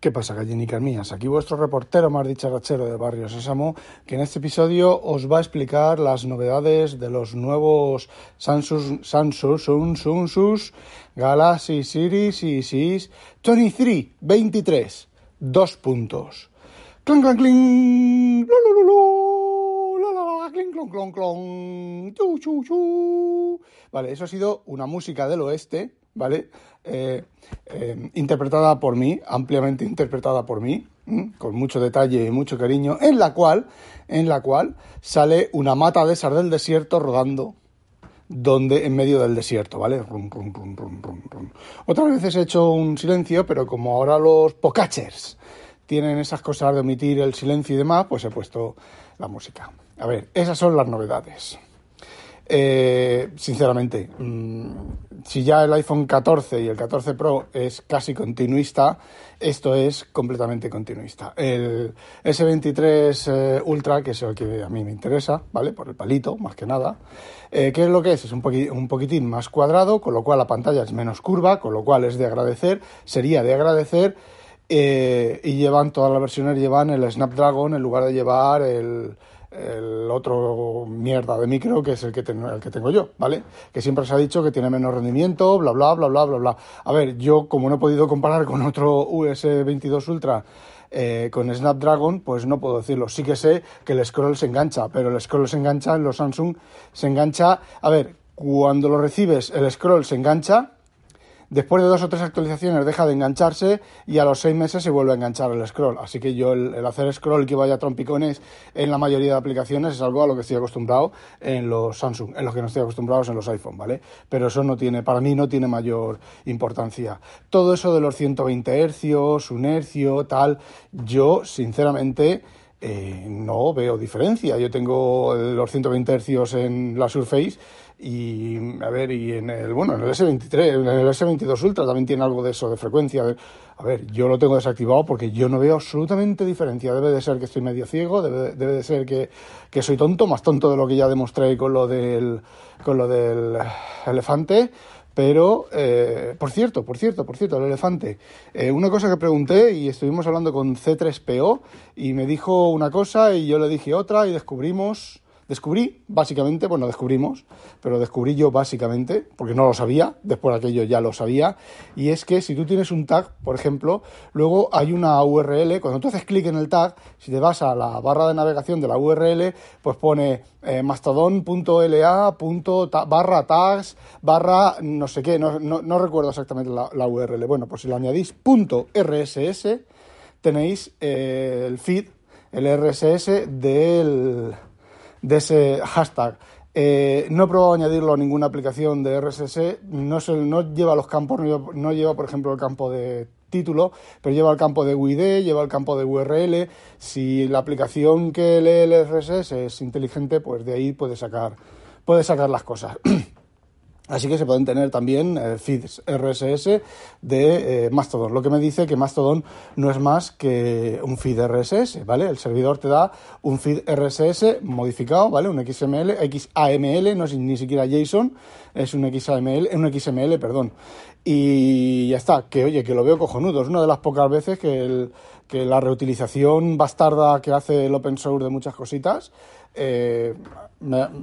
¿Qué pasa, gallinicas mías? Aquí vuestro reportero más dicharachero de Barrio Sésamo, que en este episodio os va a explicar las novedades de los nuevos Samsung, Samsung, Samsung, Galaxy Series y Series 23, 23, dos puntos. Chu, chu, chu. Vale, eso ha sido una música del oeste, ¿vale? Eh, eh, interpretada por mí, ampliamente interpretada por mí, con mucho detalle y mucho cariño, en la cual, en la cual sale una mata de esas del desierto rodando donde en medio del desierto, ¿vale? Rum, rum, rum, rum. Otras veces he hecho un silencio, pero como ahora los pocachers tienen esas cosas de omitir el silencio y demás, pues he puesto la música. A ver, esas son las novedades. Eh, sinceramente, mmm, si ya el iPhone 14 y el 14 Pro es casi continuista, esto es completamente continuista. El S23 eh, Ultra, que es el que a mí me interesa, ¿vale? Por el palito, más que nada. Eh, ¿Qué es lo que es? Es un, un poquitín más cuadrado, con lo cual la pantalla es menos curva, con lo cual es de agradecer, sería de agradecer. Eh, y llevan, todas las versiones llevan el Snapdragon en lugar de llevar el, el otro mierda de micro que es el que, ten, el que tengo yo, ¿vale? Que siempre se ha dicho que tiene menos rendimiento, bla, bla, bla, bla, bla, bla. A ver, yo como no he podido comparar con otro US22 Ultra eh, con Snapdragon, pues no puedo decirlo. Sí que sé que el scroll se engancha, pero el scroll se engancha en los Samsung, se engancha... A ver, cuando lo recibes, el scroll se engancha Después de dos o tres actualizaciones deja de engancharse y a los seis meses se vuelve a enganchar el scroll. Así que yo el, hacer scroll que vaya a trompicones en la mayoría de aplicaciones es algo a lo que estoy acostumbrado en los Samsung, en los que no estoy acostumbrado en los iPhone, ¿vale? Pero eso no tiene, para mí no tiene mayor importancia. Todo eso de los 120 hercios, un hercio, tal, yo sinceramente... Eh, no veo diferencia. Yo tengo los 120 hercios en la Surface y a ver, y en el bueno, en el S23, en el S22 Ultra también tiene algo de eso de frecuencia. A ver, yo lo tengo desactivado porque yo no veo absolutamente diferencia. Debe de ser que estoy medio ciego, debe, debe de ser que, que soy tonto, más tonto de lo que ya demostré con lo del con lo del elefante. Pero, eh, por cierto, por cierto, por cierto, el elefante. Eh, una cosa que pregunté y estuvimos hablando con C3PO y me dijo una cosa y yo le dije otra y descubrimos, descubrí básicamente, bueno, descubrimos, pero descubrí yo básicamente, porque no lo sabía, después de aquello ya lo sabía, y es que si tú tienes un tag, por ejemplo, luego hay una URL, cuando tú haces clic en el tag, si te vas a la barra de navegación de la URL, pues pone eh, mastodon.la barra tags barra no sé qué, no, no, no recuerdo exactamente la, URL. Bueno, pues si lo añadís punto RSS, tenéis eh, el feed, el RSS del, de ese hashtag. Eh, no he probado añadirlo a ninguna aplicación de RSS, no, se, no lleva los campos, no lleva, no lleva, por ejemplo, el campo de título, pero lleva el campo de UID, lleva el campo de URL. Si la aplicación que lee el RSS es inteligente, pues de ahí puede sacar, puede sacar las cosas. Así que se pueden tener también eh, feeds RSS de eh, Mastodon, lo que me dice que Mastodon no es más que un feed RSS, ¿vale? El servidor te da un feed RSS modificado, ¿vale? Un XML, XAML, no es ni siquiera JSON, es un XAML, un XML, perdón. Y ya está, que oye, que lo veo cojonudo, es una de las pocas veces que, el, que la reutilización bastarda que hace el open source de muchas cositas eh,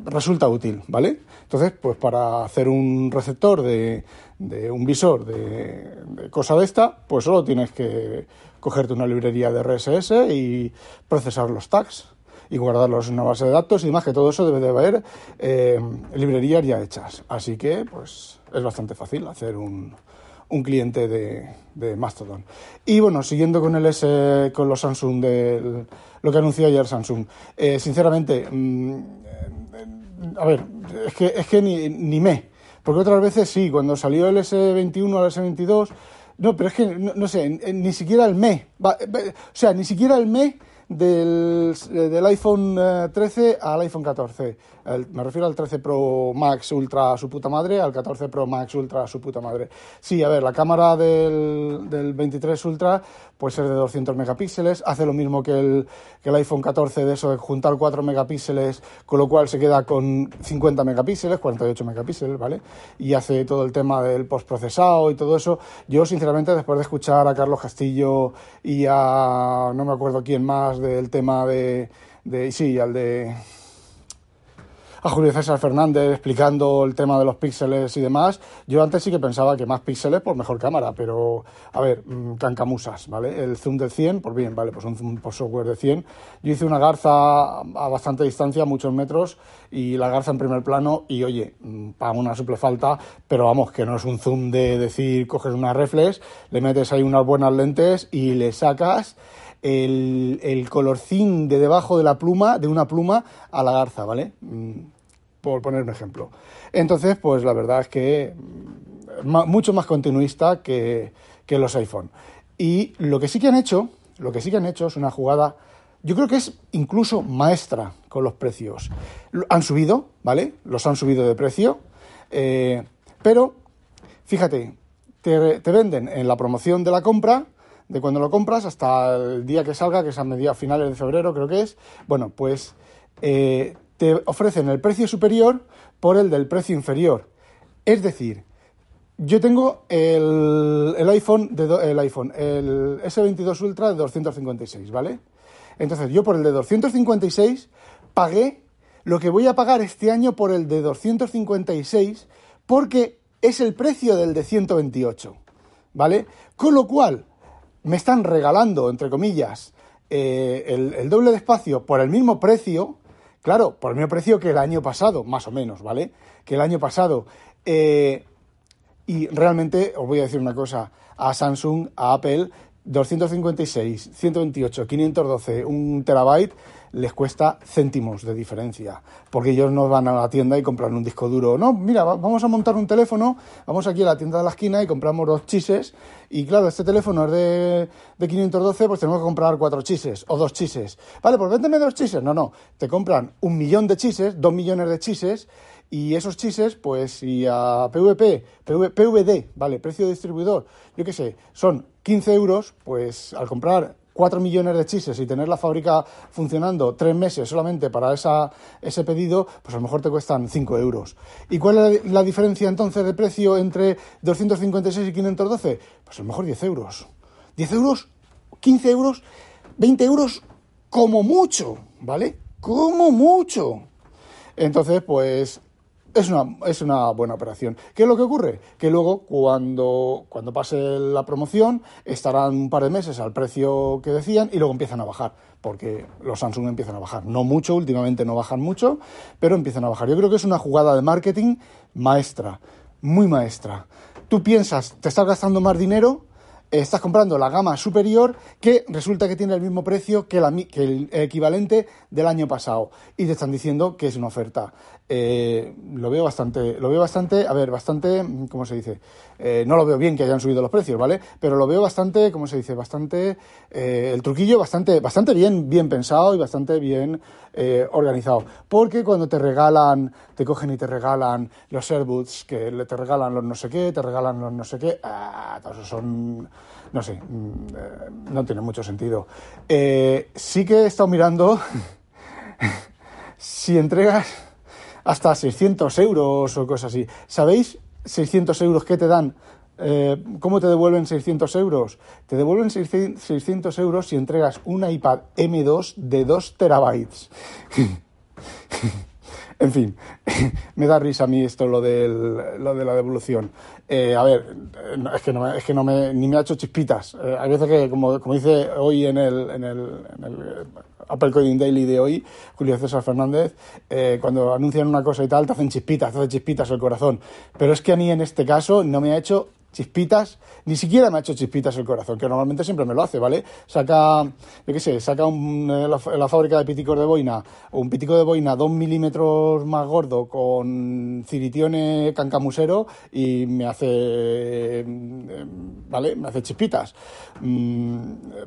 resulta útil, ¿vale? Entonces, pues para hacer un receptor de, de un visor de, cosa de esta, pues solo tienes que cogerte una librería de RSS y procesar los tags y guardarlos en una base de datos y demás, que todo eso debe de haber eh, librerías ya hechas. Así que, pues, es bastante fácil hacer un, un cliente de, de, Mastodon. Y bueno, siguiendo con el S, con los Samsung, de lo que anunció ayer Samsung, eh, sinceramente, mmm, a ver, es que, es que ni, ni me. Porque otras veces sí, cuando salió el S21 al S22, No, pero es que, no, sé, ni siquiera el me. o sea, ni siquiera el me del, del iPhone 13 eh, al iPhone 14. me refiero al 13 Pro Max Ultra su puta madre, al 14 Pro Max Ultra su puta madre. Sí, a ver, la cámara del, del 23 Ultra puede ser de 200 megapíxeles, hace lo mismo que el, que el iPhone 14 de eso de juntar 4 megapíxeles, con lo cual se queda con 50 megapíxeles, 48 megapíxeles, ¿vale? Y hace todo el tema del postprocesado y todo eso. Yo, sinceramente, después de escuchar a Carlos Castillo y a no me acuerdo quién más, del tema de, de sí, al de a Julio César Fernández explicando el tema de los píxeles y demás. Yo antes sí que pensaba que más píxeles, por mejor cámara, pero a ver, mm, cancamusas, ¿vale? El zoom del 100, pues bien, vale, pues un zoom por software de 100. Yo hice una garza a bastante distancia, muchos metros, y la garza en primer plano, y oye, mm, para una simple falta, pero vamos, que no es un zoom de decir, coges una reflex, le metes ahí unas buenas lentes y le sacas el, el colorcín de debajo de la pluma, de una pluma a la garza, ¿vale? Mm, por poner un ejemplo. Entonces, pues la verdad es que mm, mucho más continuista que, que los iPhone. Y lo que sí que han hecho, lo que sí que han hecho es una jugada, yo creo que es incluso maestra con los precios. Han subido, ¿vale? Los han subido de precio, eh, pero fíjate, te, te, venden en la promoción de la compra de cuando lo compras hasta el día que salga, que es a mediados finales de febrero, creo que es. Bueno, pues eh, te ofrecen el precio superior por el del precio inferior. Es decir, yo tengo el, el iPhone, de el iPhone, el S22 Ultra de 256, ¿vale? Entonces, yo por el de 256 pagué lo que voy a pagar este año por el de 256 porque es el precio del de 128, ¿vale? Con lo cual, me están regalando, entre comillas, eh, el, doble de espacio por el mismo precio, claro, por el mismo precio que el año pasado, más o menos, ¿vale? Que el año pasado. Eh, y realmente, os voy a decir una cosa, a Samsung, a Apple, 256, 128, 512, un terabyte, les cuesta céntimos de diferencia, porque ellos no van a la tienda y compran un disco duro. No, mira, vamos a montar un teléfono, vamos aquí a la tienda de la esquina y compramos dos chises, y claro, este teléfono es de, de 512, pues tenemos que comprar cuatro chises o dos chises. Vale, pues véndeme dos chises. No, no, te compran un millón de chises, dos millones de chises, y esos chises, pues si a PVP, PVD, vale, precio de distribuidor, yo qué sé, son 15 euros, pues al comprar 4 millones de chises y tener la fábrica funcionando tres meses solamente para esa, ese pedido, pues a lo mejor te cuestan 5 euros. ¿Y cuál es la, diferencia entonces de precio entre 256 y 512? Pues a lo mejor 10 euros. 10 euros, 15 euros, 20 euros como mucho, ¿vale? Como mucho. Entonces, pues es una, es una buena operación. ¿Qué es lo que ocurre? Que luego, cuando, cuando pase la promoción, estarán un par de meses al precio que decían y luego empiezan a bajar, porque los Samsung empiezan a bajar. No mucho, últimamente no bajan mucho, pero empiezan a bajar. Yo creo que es una jugada de marketing maestra, muy maestra. Tú piensas, te estás gastando más dinero, estás comprando la gama superior que resulta que tiene el mismo precio que, el equivalente del año pasado y te están diciendo que es una oferta. Eh, lo veo bastante, lo veo bastante, a ver, bastante, ¿cómo se dice? Eh, no lo veo bien que hayan subido los precios, ¿vale? Pero lo veo bastante, ¿cómo se dice? Bastante, eh, el truquillo bastante, bastante bien, bien pensado y bastante bien organizado. Porque cuando te regalan, te cogen y te regalan los AirBoots, que te regalan los no sé qué, te regalan los no sé qué, ah, todos son, no sé, mm, no tiene mucho sentido. sí que he estado mirando si entregas hasta 600 euros o cosas así. ¿Sabéis 600 euros qué te dan? Eh, ¿Cómo te devuelven 600 euros? Te devuelven 600 euros si entregas un iPad M2 de 2 terabytes. en fin, me da risa a mí esto, lo, del, lo de la devolución. Eh, a ver, es que, no, es que no me, ni me ha hecho chispitas. Eh, hay veces que, como, como dice hoy en el, en el, en el Apple Coding Daily de hoy, Julio César Fernández, eh, cuando anuncian una cosa y tal, te hacen chispitas, te hacen chispitas el corazón. Pero es que a mí en este caso no me ha hecho chispitas, ni siquiera me ha hecho chispitas el corazón, que normalmente siempre me lo hace, ¿vale? Saca, yo qué sé, saca un, eh, la, fábrica de piticos de boina, un pitico de boina dos milímetros más gordo con ciritione cancamusero y me hace, eh, ¿vale? Me hace chispitas. Mm,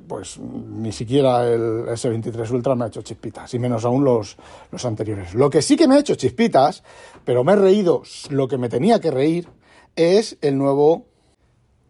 pues ni siquiera el S23 Ultra me ha hecho chispitas, y menos aún los, los anteriores. Lo que sí que me ha hecho chispitas, pero me he reído lo que me tenía que reír, es el nuevo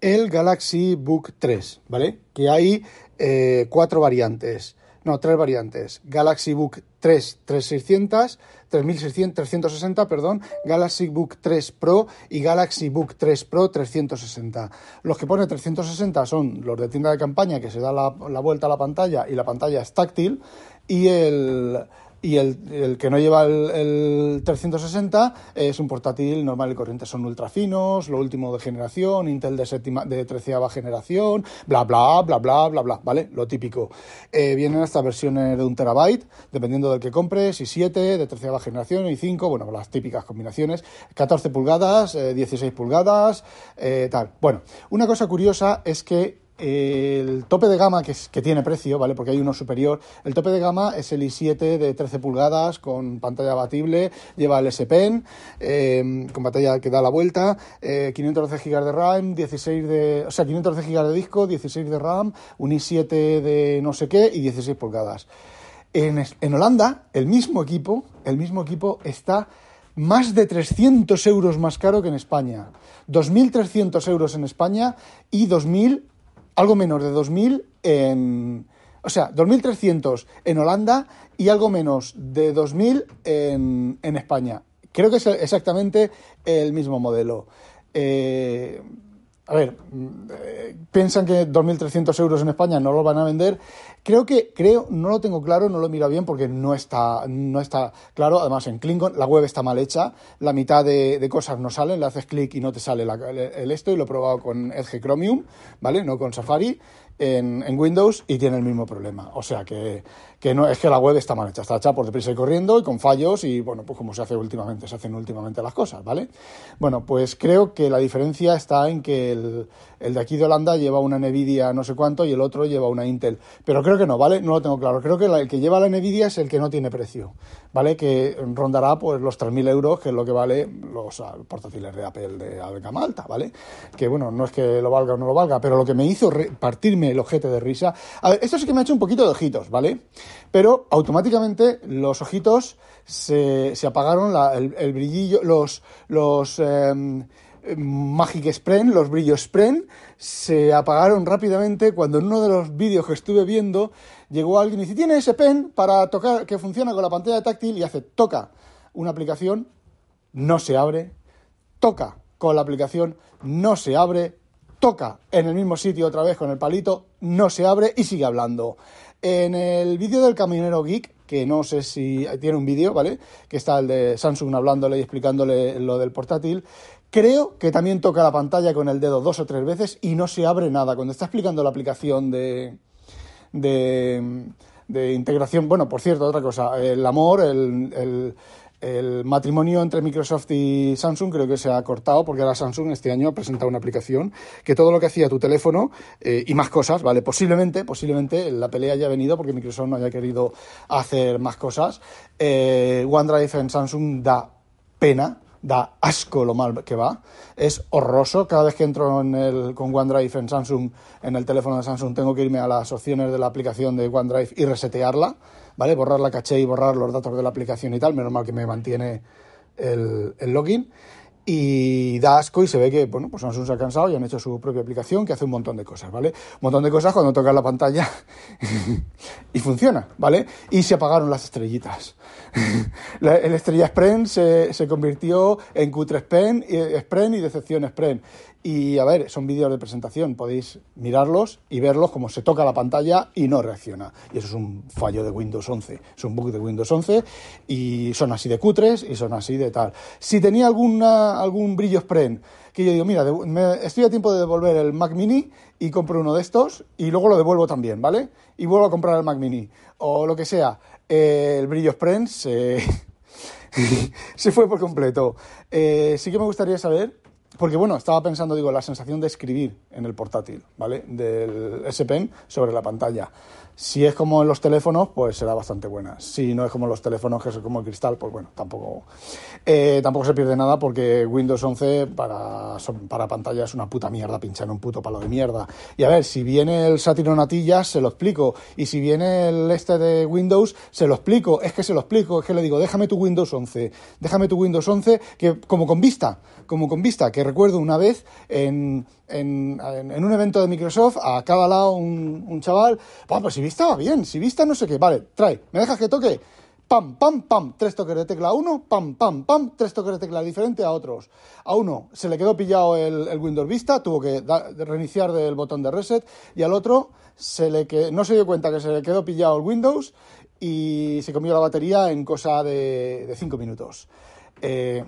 el Galaxy Book 3, ¿vale? Que hay eh, cuatro variantes, no, tres variantes. Galaxy Book 3 3600, 3600, 360, perdón, Galaxy Book 3 Pro y Galaxy Book 3 Pro 360. Los que pone 360 son los de tienda de campaña que se da la, la vuelta a la pantalla y la pantalla es táctil y el y el, que no lleva el, 360 es un portátil normal y corriente. Son ultra finos, lo último de generación, Intel de, séptima, de treceava generación, bla, bla, bla, bla, bla, bla, ¿vale? Lo típico. Eh, vienen estas versiones de un terabyte, dependiendo del que compres, y 7 de treceava generación, y 5, bueno, las típicas combinaciones, 14 pulgadas, 16 eh, pulgadas, eh, tal. Bueno, una cosa curiosa es que el tope de gama que, que, tiene precio, ¿vale? Porque hay uno superior. El tope de gama es el i7 de 13 pulgadas con pantalla abatible, lleva el S Pen, eh, con pantalla que da la vuelta, eh, 512 GB de RAM, 16 de, o sea, 512 GB de disco, 16 de RAM, un i7 de no sé qué y 16 pulgadas. En, en Holanda, el mismo equipo, el mismo equipo está más de 300 euros más caro que en España. 2.300 euros en España y 2.000 algo menos de 2.000 en... O sea, 2.300 en Holanda y algo menos de 2.000 en, en España. Creo que es exactamente el mismo modelo. Eh, a ver, eh, piensan que 2.300 euros en España no lo van a vender. Creo que, creo, no lo tengo claro, no lo miro bien porque no está, no está claro. Además, en Klingon la web está mal hecha, la mitad de, cosas no salen, le haces clic y no te sale el, esto, y lo he probado con Edge Chromium, ¿vale? No con Safari en, Windows y tiene el mismo problema. O sea que, que, no es que la web está mal hecha, está hecha por deprisa y corriendo y con fallos y bueno, pues como se hace últimamente, se hacen últimamente las cosas, ¿vale? Bueno, pues creo que la diferencia está en que el, el de aquí de Holanda lleva una Nvidia no sé cuánto y el otro lleva una Intel. Pero creo que no, ¿vale? No lo tengo claro. Creo que el que lleva la Nvidia es el que no tiene precio, ¿vale? Que rondará pues los 3.000 euros, que es lo que vale los ah, portátiles de Apple de gama alta, ¿vale? Que bueno, no es que lo valga o no lo valga, pero lo que me hizo partirme el ojete de risa. A ver, esto sí que me ha hecho un poquito de ojitos, ¿vale? Pero automáticamente los ojitos se, se apagaron, el, brillillo, los, los em, Magic Spren, los brillos Spren, se apagaron rápidamente cuando en uno de los vídeos que estuve viendo llegó alguien y dice, tiene ese pen para tocar, que funciona con la pantalla táctil y hace, toca una aplicación, no se abre, toca con la aplicación, no se abre, toca en el mismo sitio otra vez con el palito, no se abre y sigue hablando. En el vídeo del camionero geek, que no sé si tiene un vídeo, ¿vale? Que está el de Samsung hablándole y explicándole lo del portátil. Creo que también toca la pantalla con el dedo dos o tres veces y no se abre nada. Cuando está explicando la aplicación de, de, de integración, bueno, por cierto, otra cosa, el amor, el matrimonio entre Microsoft y Samsung creo que se ha cortado porque ahora Samsung este año ha presentado una aplicación que todo lo que hacía tu teléfono eh, y más cosas, ¿vale? Posiblemente, posiblemente la pelea haya venido porque Microsoft no haya querido hacer más cosas. Eh, OneDrive en Samsung da pena, da asco lo mal que va. Es horroroso. Cada vez que entro en el, con OneDrive en Samsung, en el teléfono de Samsung, tengo que irme a las opciones de la aplicación de OneDrive y resetearla ¿vale? Borrar la caché y borrar los datos de la aplicación y tal, menos mal que me mantiene el, el login. Y da asco y se ve que, bueno, pues Samsung se ha cansado y han hecho su propia aplicación que hace un montón de cosas, ¿vale? Un montón de cosas cuando tocas la pantalla y funciona, ¿vale? Y se apagaron las estrellitas. el estrella Spren se, se, convirtió en Q3 Pen, Spren y Decepción Spren. Y a ver, son vídeos de presentación, podéis mirarlos y verlos como se toca la pantalla y no reacciona. Y eso es un fallo de Windows 11, es un bug de Windows 11 y son así de cutres y son así de tal. Si tenía alguna, algún brillo spren, que yo digo, mira, estoy a tiempo de devolver el Mac Mini y compro uno de estos y luego lo devuelvo también, ¿vale? Y vuelvo a comprar el Mac Mini o lo que sea. el brillo spren se, se fue por completo. Eh, sí que me gustaría saber porque bueno, estaba pensando, digo, la sensación de escribir en el portátil, ¿vale? Del S Pen sobre la pantalla. Si es como en los teléfonos, pues será bastante buena. Si no es como los teléfonos, que es como el cristal, pues bueno, tampoco, eh, tampoco se pierde nada porque Windows 11 para, para pantalla es una puta mierda, pinchar en un puto palo de mierda. Y a ver, si viene el Saturn Natillas, se lo explico. Y si viene el este de Windows, se lo explico. Es que se lo explico, es que le digo, déjame tu Windows 11, déjame tu Windows 11, que como con vista, como con vista, que recuerdo una vez en, un evento de Microsoft, a cada lado un, chaval, pues si vista va bien, si vista no sé qué, vale, trae, ¿me dejas que toque? Pam, pam, pam, tres toques de tecla a uno, pam, pam, pam, tres toques de tecla diferente a otros. A uno se le quedó pillado el, Windows Vista, tuvo que reiniciar del botón de reset, y al otro se le no se dio cuenta que se le quedó pillado el Windows y se comió la batería en cosa de, de cinco minutos. Eh,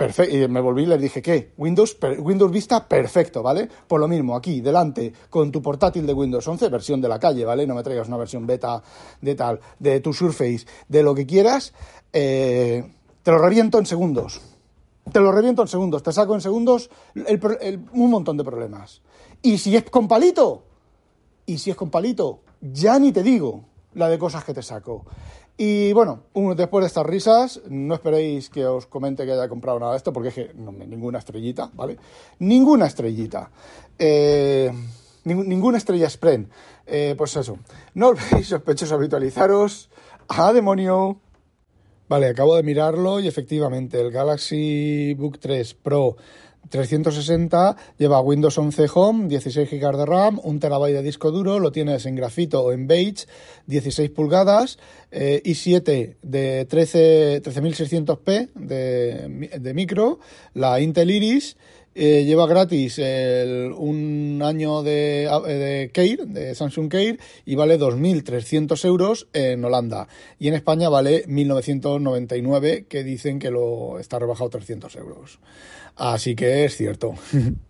Perfecto. Y me volví y les dije, ¿qué? Windows, Windows Vista, perfecto, ¿vale? Por lo mismo, aquí, delante, con tu portátil de Windows 11, versión de la calle, ¿vale? No me traigas una versión beta de tal, de tu Surface, de lo que quieras, eh, te lo reviento en segundos. Te lo reviento en segundos, te saco en segundos un montón de problemas. Y si es con palito, y si es con palito, ya ni te digo la de cosas que te saco. Y bueno, después de estas risas, no esperéis que os comente que haya comprado nada de esto, porque es que ninguna estrellita, ¿vale? Ninguna estrellita. Eh, ninguna estrella Spren. Eh, pues eso. No olvidéis, sospechosos, habitualizaros. ¡A demonio! Vale, acabo de mirarlo y efectivamente el Galaxy Book 3 Pro 360 lleva Windows 11 Home, 16 GB de RAM, 1 TB de disco duro, lo tienes en grafito o en beige, 16 pulgadas, eh, i7 de 13, 13600p de, de micro, la Intel Iris eh, lleva gratis un año de, de Care, de Samsung Care, y vale 2.300 euros en Holanda. Y en España vale 1.999, que dicen que lo está rebajado 300 euros. Así que es cierto.